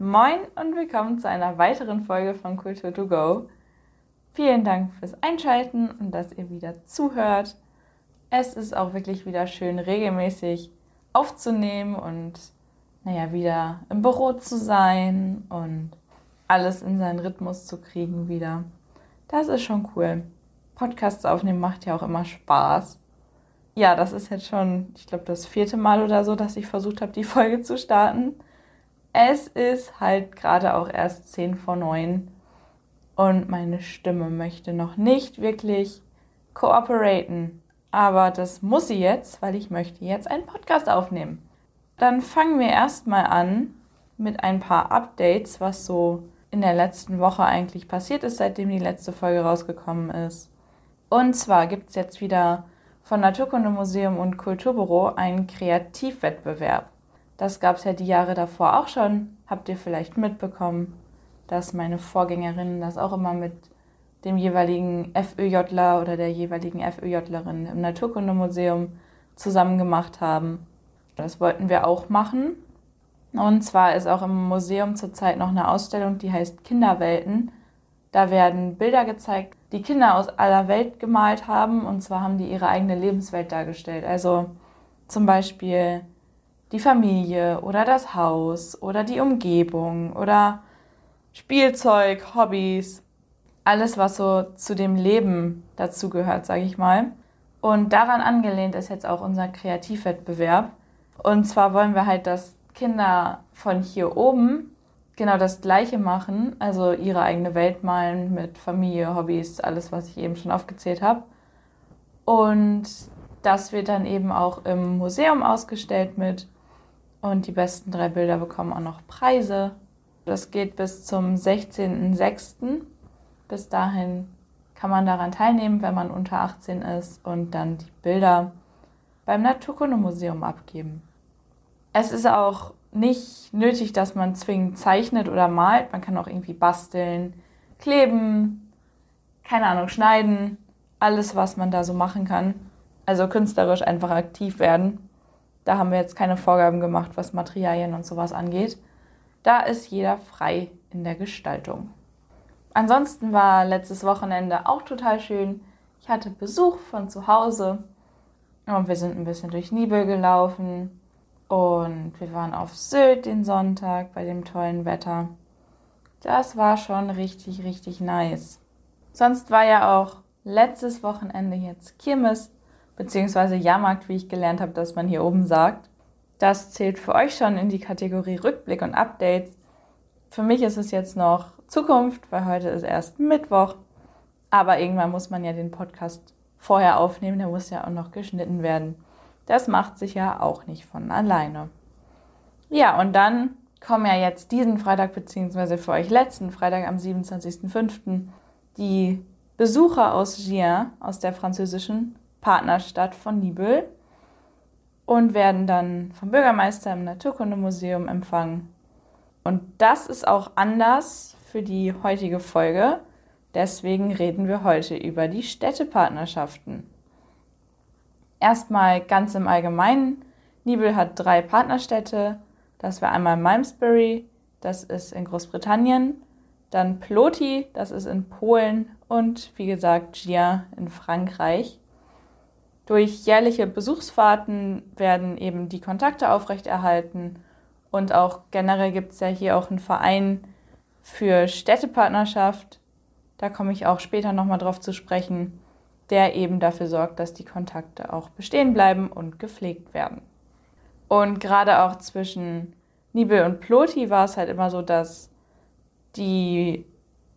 Moin und willkommen zu einer weiteren Folge von Kultur to Go. Vielen Dank fürs Einschalten und dass ihr wieder zuhört. Es ist auch wirklich wieder schön, regelmäßig aufzunehmen und naja, wieder im Büro zu sein und alles in seinen Rhythmus zu kriegen wieder. Das ist schon cool. Podcasts aufnehmen macht ja auch immer Spaß. Ja, das ist jetzt schon, ich glaube, das vierte Mal oder so, dass ich versucht habe, die Folge zu starten. Es ist halt gerade auch erst 10 vor 9 und meine Stimme möchte noch nicht wirklich kooperieren. Aber das muss sie jetzt, weil ich möchte jetzt einen Podcast aufnehmen. Dann fangen wir erstmal an mit ein paar Updates, was so in der letzten Woche eigentlich passiert ist, seitdem die letzte Folge rausgekommen ist. Und zwar gibt es jetzt wieder von Naturkundemuseum und Kulturbüro einen Kreativwettbewerb. Das gab es ja die Jahre davor auch schon. Habt ihr vielleicht mitbekommen, dass meine Vorgängerinnen das auch immer mit dem jeweiligen FÖJler oder der jeweiligen FÖJlerin im Naturkundemuseum zusammen gemacht haben. Das wollten wir auch machen. Und zwar ist auch im Museum zurzeit noch eine Ausstellung, die heißt Kinderwelten. Da werden Bilder gezeigt, die Kinder aus aller Welt gemalt haben. Und zwar haben die ihre eigene Lebenswelt dargestellt. Also zum Beispiel die Familie oder das Haus oder die Umgebung oder Spielzeug, Hobbys, alles, was so zu dem Leben dazugehört, sage ich mal. Und daran angelehnt ist jetzt auch unser Kreativwettbewerb. Und zwar wollen wir halt, dass Kinder von hier oben genau das Gleiche machen, also ihre eigene Welt malen mit Familie, Hobbys, alles, was ich eben schon aufgezählt habe. Und das wird dann eben auch im Museum ausgestellt mit und die besten drei Bilder bekommen auch noch Preise. Das geht bis zum 16.06. Bis dahin kann man daran teilnehmen, wenn man unter 18 ist und dann die Bilder beim Naturkundemuseum abgeben. Es ist auch nicht nötig, dass man zwingend zeichnet oder malt. Man kann auch irgendwie basteln, kleben, keine Ahnung, schneiden. Alles, was man da so machen kann. Also künstlerisch einfach aktiv werden. Da haben wir jetzt keine Vorgaben gemacht, was Materialien und sowas angeht. Da ist jeder frei in der Gestaltung. Ansonsten war letztes Wochenende auch total schön. Ich hatte Besuch von zu Hause und wir sind ein bisschen durch Nibel gelaufen und wir waren auf Sylt den Sonntag bei dem tollen Wetter. Das war schon richtig, richtig nice. Sonst war ja auch letztes Wochenende jetzt Kirmes beziehungsweise Jahrmarkt, wie ich gelernt habe, dass man hier oben sagt. Das zählt für euch schon in die Kategorie Rückblick und Updates. Für mich ist es jetzt noch Zukunft, weil heute ist erst Mittwoch. Aber irgendwann muss man ja den Podcast vorher aufnehmen, der muss ja auch noch geschnitten werden. Das macht sich ja auch nicht von alleine. Ja, und dann kommen ja jetzt diesen Freitag, beziehungsweise für euch letzten Freitag am 27.05. die Besucher aus Gien, aus der französischen Partnerstadt von Nibel und werden dann vom Bürgermeister im Naturkundemuseum empfangen. Und das ist auch anders für die heutige Folge. Deswegen reden wir heute über die Städtepartnerschaften. Erstmal ganz im Allgemeinen. Nibel hat drei Partnerstädte. Das wäre einmal Malmesbury, das ist in Großbritannien, dann Ploti, das ist in Polen und wie gesagt Gia in Frankreich. Durch jährliche Besuchsfahrten werden eben die Kontakte aufrechterhalten und auch generell gibt es ja hier auch einen Verein für Städtepartnerschaft. Da komme ich auch später nochmal drauf zu sprechen, der eben dafür sorgt, dass die Kontakte auch bestehen bleiben und gepflegt werden. Und gerade auch zwischen Nibel und Ploti war es halt immer so, dass die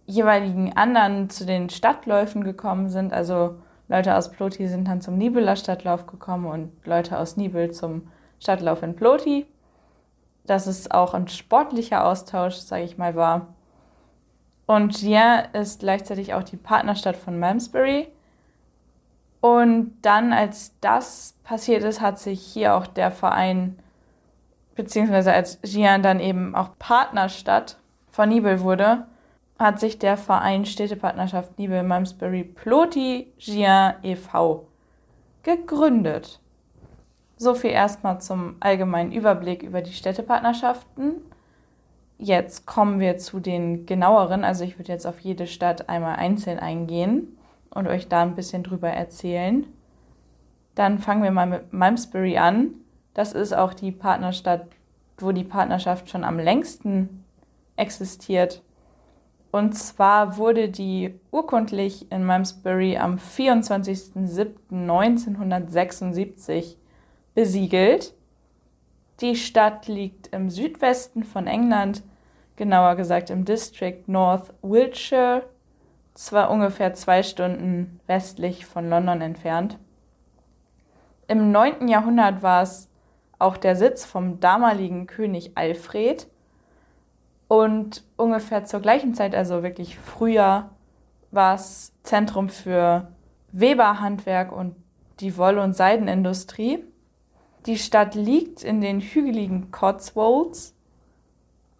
jeweiligen anderen zu den Stadtläufen gekommen sind. Also Leute aus Ploti sind dann zum Nibeler Stadtlauf gekommen und Leute aus Nibel zum Stadtlauf in Ploti. Dass es auch ein sportlicher Austausch, sage ich mal, war. Und Gien ist gleichzeitig auch die Partnerstadt von Malmesbury. Und dann, als das passiert ist, hat sich hier auch der Verein, beziehungsweise als Gien dann eben auch Partnerstadt von Nibel wurde, hat sich der Verein Städtepartnerschaft Nibel Malmesbury Ploti Gien e.V. gegründet. So viel erstmal zum allgemeinen Überblick über die Städtepartnerschaften. jetzt kommen wir zu den genaueren. Also ich würde jetzt auf jede Stadt einmal einzeln eingehen und euch da ein bisschen drüber erzählen. Dann fangen wir mal mit Malmesbury an. Das ist auch die Partnerstadt, wo die Partnerschaft schon am längsten existiert. Und zwar wurde die urkundlich in Malmesbury am 24.07.1976 besiegelt. Die Stadt liegt im Südwesten von England, genauer gesagt im District North Wiltshire, zwar ungefähr zwei Stunden westlich von London entfernt. Im 9. Jahrhundert war es auch der Sitz vom damaligen König Alfred und ungefähr zur gleichen Zeit, also wirklich früher, war es Zentrum für Weberhandwerk und die Woll- und Seidenindustrie. Die Stadt liegt in den hügeligen Cotswolds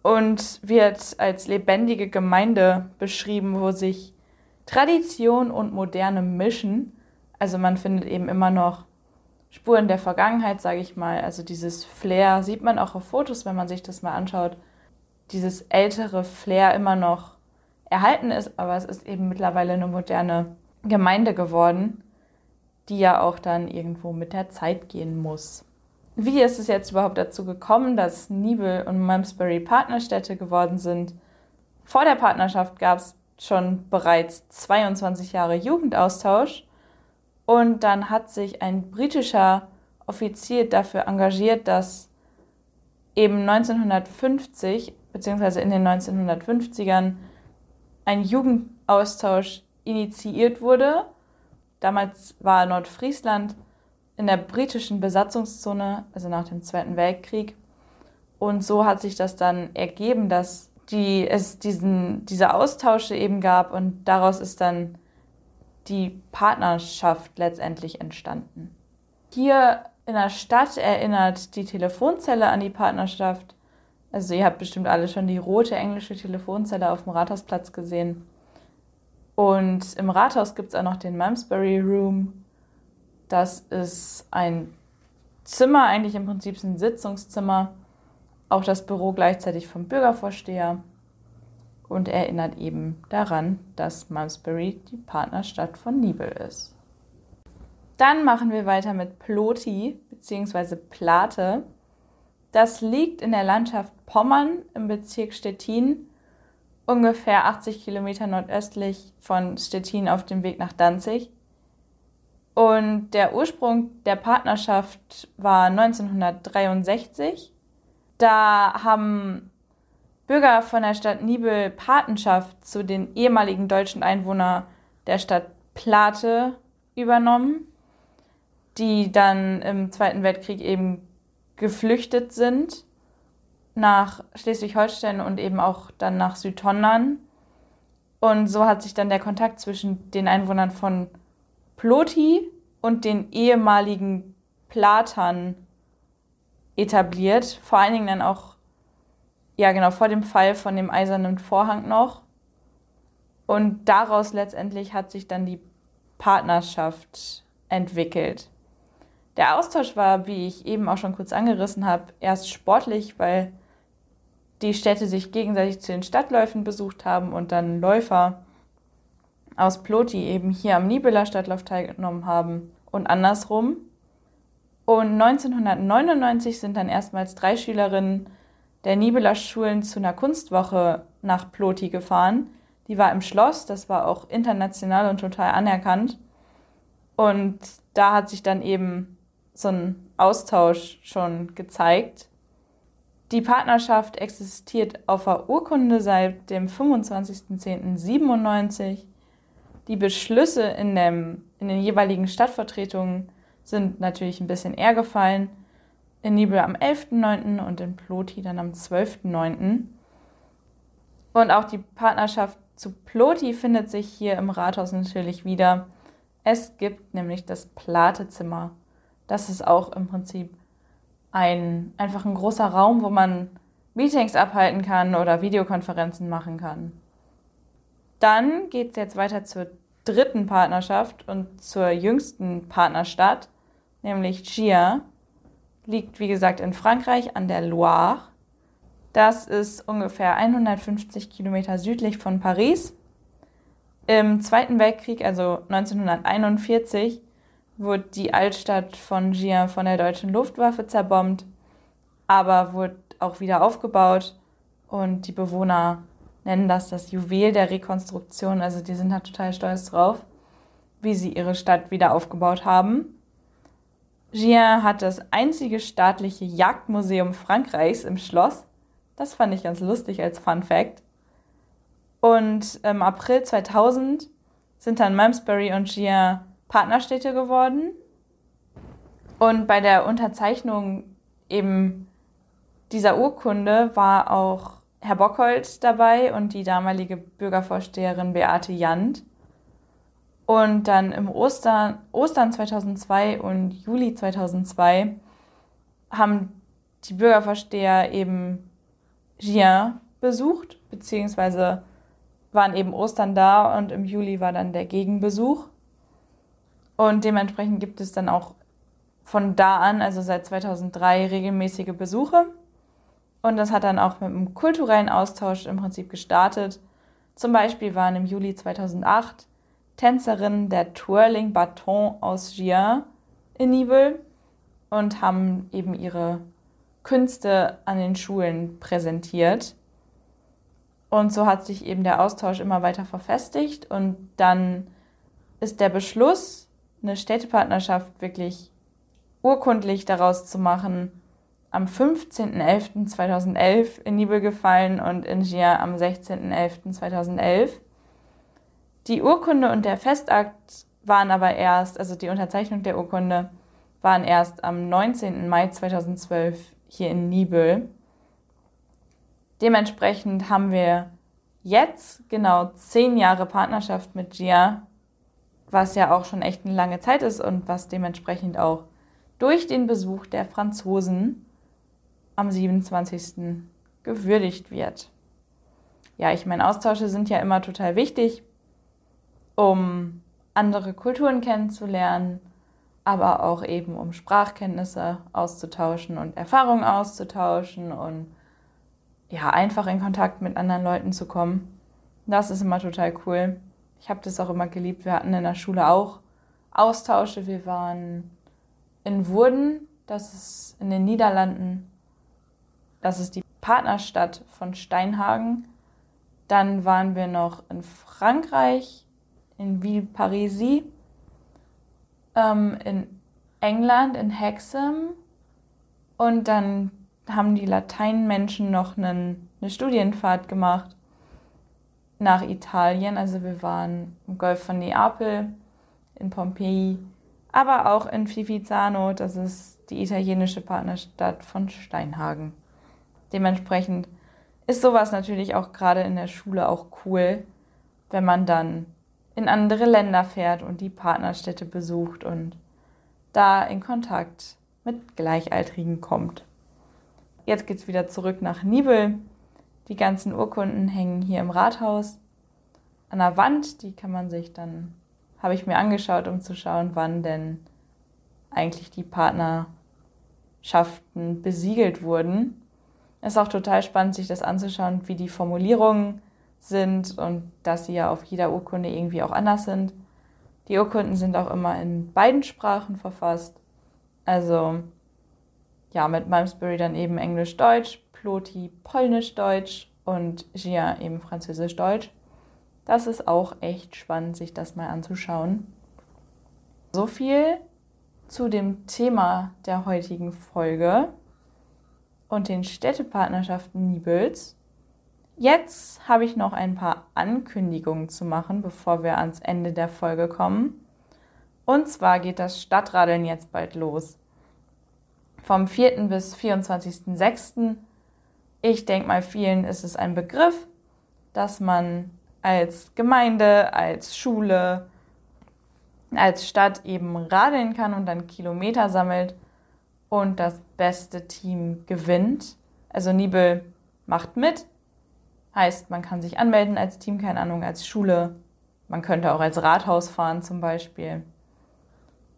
und wird als lebendige Gemeinde beschrieben, wo sich Tradition und Moderne mischen. Also man findet eben immer noch Spuren der Vergangenheit, sage ich mal. Also dieses Flair sieht man auch auf Fotos, wenn man sich das mal anschaut dieses ältere Flair immer noch erhalten ist, aber es ist eben mittlerweile eine moderne Gemeinde geworden, die ja auch dann irgendwo mit der Zeit gehen muss. Wie ist es jetzt überhaupt dazu gekommen, dass Nibel und Malmesbury Partnerstädte geworden sind? Vor der Partnerschaft gab es schon bereits 22 Jahre Jugendaustausch und dann hat sich ein britischer Offizier dafür engagiert, dass eben 1950 beziehungsweise in den 1950ern ein Jugendaustausch initiiert wurde. Damals war Nordfriesland in der britischen Besatzungszone, also nach dem Zweiten Weltkrieg. Und so hat sich das dann ergeben, dass die, es diesen, diese Austausche eben gab und daraus ist dann die Partnerschaft letztendlich entstanden. Hier in der Stadt erinnert die Telefonzelle an die Partnerschaft also ihr habt bestimmt alle schon die rote englische Telefonzelle auf dem Rathausplatz gesehen. Und im Rathaus gibt es auch noch den Malmesbury Room. Das ist ein Zimmer, eigentlich im Prinzip ein Sitzungszimmer. Auch das Büro gleichzeitig vom Bürgervorsteher. Und erinnert eben daran, dass Malmesbury die Partnerstadt von Nibel ist. Dann machen wir weiter mit Ploti bzw. Plate. Das liegt in der Landschaft Pommern im Bezirk Stettin, ungefähr 80 Kilometer nordöstlich von Stettin auf dem Weg nach Danzig. Und der Ursprung der Partnerschaft war 1963. Da haben Bürger von der Stadt Nibel Patenschaft zu den ehemaligen deutschen Einwohnern der Stadt Plate übernommen, die dann im Zweiten Weltkrieg eben geflüchtet sind nach Schleswig-Holstein und eben auch dann nach Südtondern. Und so hat sich dann der Kontakt zwischen den Einwohnern von Ploti und den ehemaligen Platern etabliert. Vor allen Dingen dann auch, ja genau, vor dem Fall von dem eisernen Vorhang noch. Und daraus letztendlich hat sich dann die Partnerschaft entwickelt. Der Austausch war, wie ich eben auch schon kurz angerissen habe, erst sportlich, weil die Städte sich gegenseitig zu den Stadtläufen besucht haben und dann Läufer aus Ploti eben hier am Nibeler Stadtlauf teilgenommen haben und andersrum. Und 1999 sind dann erstmals drei Schülerinnen der Nibeler Schulen zu einer Kunstwoche nach Ploti gefahren. Die war im Schloss, das war auch international und total anerkannt. Und da hat sich dann eben so ein Austausch schon gezeigt. Die Partnerschaft existiert auf der Urkunde seit dem 25.10.97. Die Beschlüsse in, dem, in den jeweiligen Stadtvertretungen sind natürlich ein bisschen eher gefallen. In Nibel am 11.09. und in Ploti dann am 12.09. Und auch die Partnerschaft zu Ploti findet sich hier im Rathaus natürlich wieder. Es gibt nämlich das Platezimmer das ist auch im Prinzip ein, einfach ein großer Raum, wo man Meetings abhalten kann oder Videokonferenzen machen kann. Dann geht es jetzt weiter zur dritten Partnerschaft und zur jüngsten Partnerstadt, nämlich Gia. Liegt, wie gesagt, in Frankreich an der Loire. Das ist ungefähr 150 Kilometer südlich von Paris. Im Zweiten Weltkrieg, also 1941, wurde die Altstadt von Gien von der deutschen Luftwaffe zerbombt, aber wurde auch wieder aufgebaut und die Bewohner nennen das das Juwel der Rekonstruktion. Also die sind da total stolz drauf, wie sie ihre Stadt wieder aufgebaut haben. Gien hat das einzige staatliche Jagdmuseum Frankreichs im Schloss. Das fand ich ganz lustig als Fun Fact. Und im April 2000 sind dann Malmesbury und Gien Partnerstädte geworden. Und bei der Unterzeichnung eben dieser Urkunde war auch Herr Bockhold dabei und die damalige Bürgervorsteherin Beate Jand. Und dann im Ostern, Ostern 2002 und Juli 2002 haben die Bürgervorsteher eben Gien besucht, beziehungsweise waren eben Ostern da und im Juli war dann der Gegenbesuch. Und dementsprechend gibt es dann auch von da an, also seit 2003, regelmäßige Besuche. Und das hat dann auch mit einem kulturellen Austausch im Prinzip gestartet. Zum Beispiel waren im Juli 2008 Tänzerinnen der Twirling Baton aus Gien in Nibel und haben eben ihre Künste an den Schulen präsentiert. Und so hat sich eben der Austausch immer weiter verfestigt und dann ist der Beschluss, eine Städtepartnerschaft wirklich urkundlich daraus zu machen, am 15.11.2011 in Nibel gefallen und in Gia am 16.11.2011. Die Urkunde und der Festakt waren aber erst, also die Unterzeichnung der Urkunde, waren erst am 19. Mai 2012 hier in Nibel. Dementsprechend haben wir jetzt genau zehn Jahre Partnerschaft mit Gia, was ja auch schon echt eine lange Zeit ist und was dementsprechend auch durch den Besuch der Franzosen am 27. gewürdigt wird. Ja, ich meine, Austausche sind ja immer total wichtig, um andere Kulturen kennenzulernen, aber auch eben um Sprachkenntnisse auszutauschen und Erfahrungen auszutauschen und ja, einfach in Kontakt mit anderen Leuten zu kommen. Das ist immer total cool. Ich habe das auch immer geliebt. Wir hatten in der Schule auch Austausche. Wir waren in Wurden, das ist in den Niederlanden, das ist die Partnerstadt von Steinhagen. Dann waren wir noch in Frankreich, in Villeparisis, ähm, in England, in Hexham. Und dann haben die Lateinmenschen noch einen, eine Studienfahrt gemacht nach Italien. Also wir waren im Golf von Neapel, in Pompeji, aber auch in Fifizano, das ist die italienische Partnerstadt von Steinhagen. Dementsprechend ist sowas natürlich auch gerade in der Schule auch cool, wenn man dann in andere Länder fährt und die Partnerstädte besucht und da in Kontakt mit Gleichaltrigen kommt. Jetzt geht es wieder zurück nach Nibel. Die ganzen Urkunden hängen hier im Rathaus an der Wand. Die kann man sich dann, habe ich mir angeschaut, um zu schauen, wann denn eigentlich die Partnerschaften besiegelt wurden. Ist auch total spannend, sich das anzuschauen, wie die Formulierungen sind und dass sie ja auf jeder Urkunde irgendwie auch anders sind. Die Urkunden sind auch immer in beiden Sprachen verfasst. Also ja, mit Malmesbury dann eben Englisch-Deutsch, Ploti Polnisch-Deutsch und Gia eben Französisch-Deutsch. Das ist auch echt spannend, sich das mal anzuschauen. So viel zu dem Thema der heutigen Folge und den Städtepartnerschaften Nibels. Jetzt habe ich noch ein paar Ankündigungen zu machen, bevor wir ans Ende der Folge kommen. Und zwar geht das Stadtradeln jetzt bald los. Vom 4. bis 24.06. Ich denke mal, vielen ist es ein Begriff, dass man als Gemeinde, als Schule, als Stadt eben radeln kann und dann Kilometer sammelt und das beste Team gewinnt. Also Nibel macht mit, heißt, man kann sich anmelden als Team, keine Ahnung, als Schule. Man könnte auch als Rathaus fahren zum Beispiel.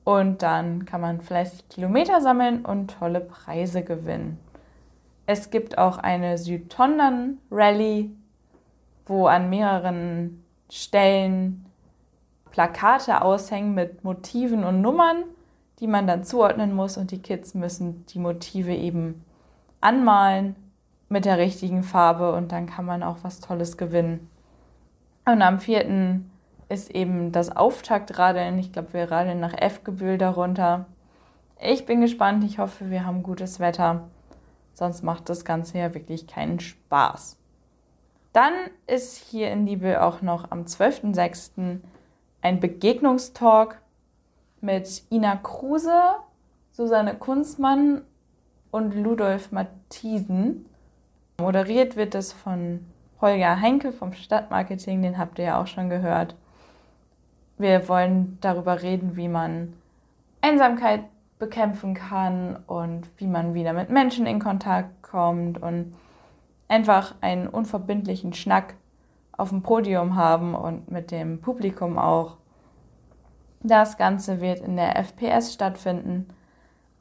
Und dann kann man fleißig Kilometer sammeln und tolle Preise gewinnen. Es gibt auch eine Südtondern-Rallye, wo an mehreren Stellen Plakate aushängen mit Motiven und Nummern, die man dann zuordnen muss und die Kids müssen die Motive eben anmalen mit der richtigen Farbe und dann kann man auch was Tolles gewinnen. Und am 4. ist eben das Auftaktradeln. Ich glaube, wir radeln nach F-Gebühl darunter. Ich bin gespannt. Ich hoffe, wir haben gutes Wetter. Sonst macht das Ganze ja wirklich keinen Spaß. Dann ist hier in Liebe auch noch am 12.06. ein Begegnungstalk mit Ina Kruse, Susanne Kunzmann und Ludolf Mathiesen. Moderiert wird es von Holger Heinkel vom Stadtmarketing, den habt ihr ja auch schon gehört. Wir wollen darüber reden, wie man Einsamkeit bekämpfen kann und wie man wieder mit Menschen in Kontakt kommt und einfach einen unverbindlichen Schnack auf dem Podium haben und mit dem Publikum auch. Das Ganze wird in der FPS stattfinden.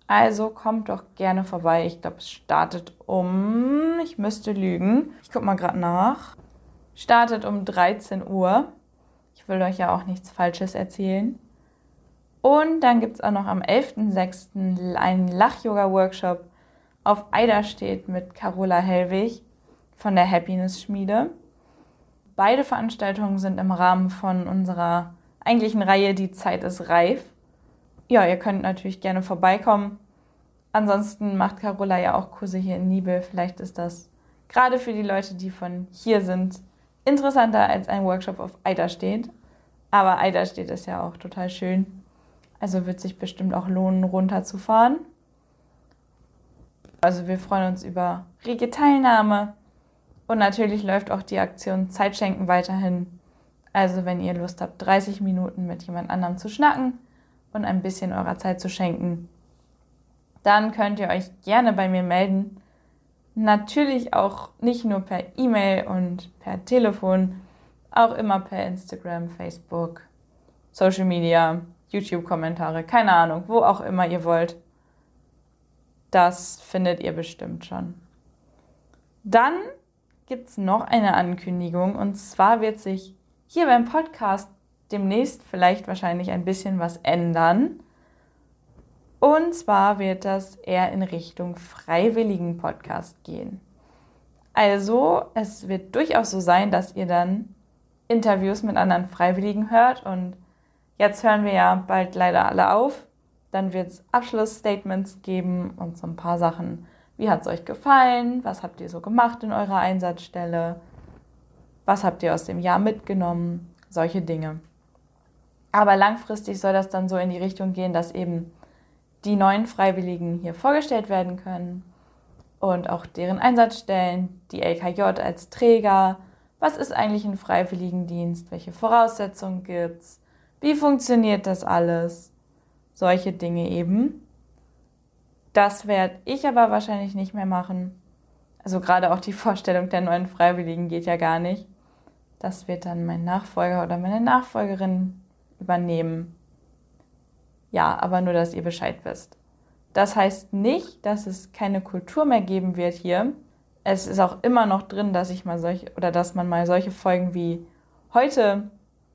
Also kommt doch gerne vorbei. Ich glaube, es startet um, ich müsste lügen. Ich gucke mal gerade nach. Startet um 13 Uhr. Ich will euch ja auch nichts Falsches erzählen. Und dann gibt es auch noch am 11.06. einen Lach-Yoga-Workshop auf Eiderstedt mit Carola Hellwig von der Happiness Schmiede. Beide Veranstaltungen sind im Rahmen von unserer eigentlichen Reihe Die Zeit ist reif ja, ihr könnt natürlich gerne vorbeikommen. Ansonsten macht Carola ja auch Kurse hier in Nibel. Vielleicht ist das gerade für die Leute, die von hier sind, interessanter als ein Workshop auf Eiderstedt. Aber Eiderstedt ist ja auch total schön. Also wird sich bestimmt auch lohnen, runterzufahren. Also wir freuen uns über rege Teilnahme. Und natürlich läuft auch die Aktion Zeitschenken weiterhin. Also wenn ihr Lust habt, 30 Minuten mit jemand anderem zu schnacken, und ein bisschen eurer Zeit zu schenken, dann könnt ihr euch gerne bei mir melden. Natürlich auch nicht nur per E-Mail und per Telefon, auch immer per Instagram, Facebook, Social Media, YouTube-Kommentare, keine Ahnung, wo auch immer ihr wollt. Das findet ihr bestimmt schon. Dann gibt es noch eine Ankündigung und zwar wird sich hier beim Podcast demnächst vielleicht wahrscheinlich ein bisschen was ändern. Und zwar wird das eher in Richtung freiwilligen Podcast gehen. Also, es wird durchaus so sein, dass ihr dann Interviews mit anderen Freiwilligen hört. Und jetzt hören wir ja bald leider alle auf. Dann wird es Abschlussstatements geben und so ein paar Sachen. Wie hat es euch gefallen? Was habt ihr so gemacht in eurer Einsatzstelle? Was habt ihr aus dem Jahr mitgenommen? Solche Dinge. Aber langfristig soll das dann so in die Richtung gehen, dass eben die neuen Freiwilligen hier vorgestellt werden können und auch deren Einsatzstellen, die LKJ als Träger, was ist eigentlich ein Freiwilligendienst, welche Voraussetzungen gibt es, wie funktioniert das alles, solche Dinge eben. Das werde ich aber wahrscheinlich nicht mehr machen. Also gerade auch die Vorstellung der neuen Freiwilligen geht ja gar nicht. Das wird dann mein Nachfolger oder meine Nachfolgerin übernehmen. Ja, aber nur, dass ihr Bescheid wisst. Das heißt nicht, dass es keine Kultur mehr geben wird hier. Es ist auch immer noch drin, dass ich mal solche oder dass man mal solche Folgen wie heute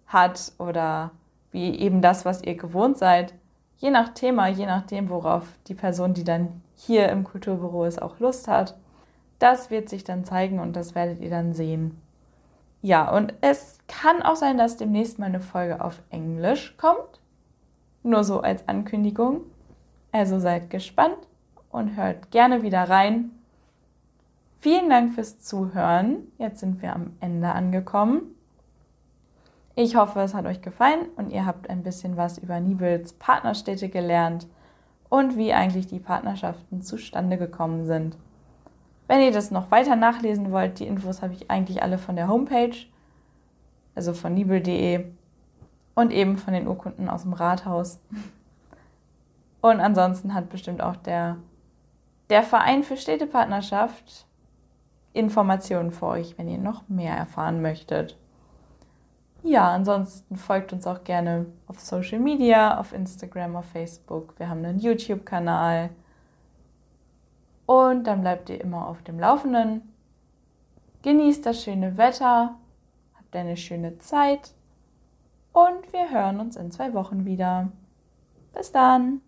hat oder wie eben das, was ihr gewohnt seid. Je nach Thema, je nachdem, worauf die Person, die dann hier im Kulturbüro ist, auch Lust hat. Das wird sich dann zeigen und das werdet ihr dann sehen. Ja, und es kann auch sein, dass demnächst mal eine Folge auf Englisch kommt. Nur so als Ankündigung. Also seid gespannt und hört gerne wieder rein. Vielen Dank fürs Zuhören. Jetzt sind wir am Ende angekommen. Ich hoffe, es hat euch gefallen und ihr habt ein bisschen was über Nibels Partnerstädte gelernt und wie eigentlich die Partnerschaften zustande gekommen sind. Wenn ihr das noch weiter nachlesen wollt, die Infos habe ich eigentlich alle von der Homepage, also von nibel.de und eben von den Urkunden aus dem Rathaus. Und ansonsten hat bestimmt auch der, der Verein für Städtepartnerschaft Informationen für euch, wenn ihr noch mehr erfahren möchtet. Ja, ansonsten folgt uns auch gerne auf Social Media, auf Instagram, auf Facebook. Wir haben einen YouTube-Kanal. Und dann bleibt ihr immer auf dem Laufenden. Genießt das schöne Wetter, habt eine schöne Zeit und wir hören uns in zwei Wochen wieder. Bis dann!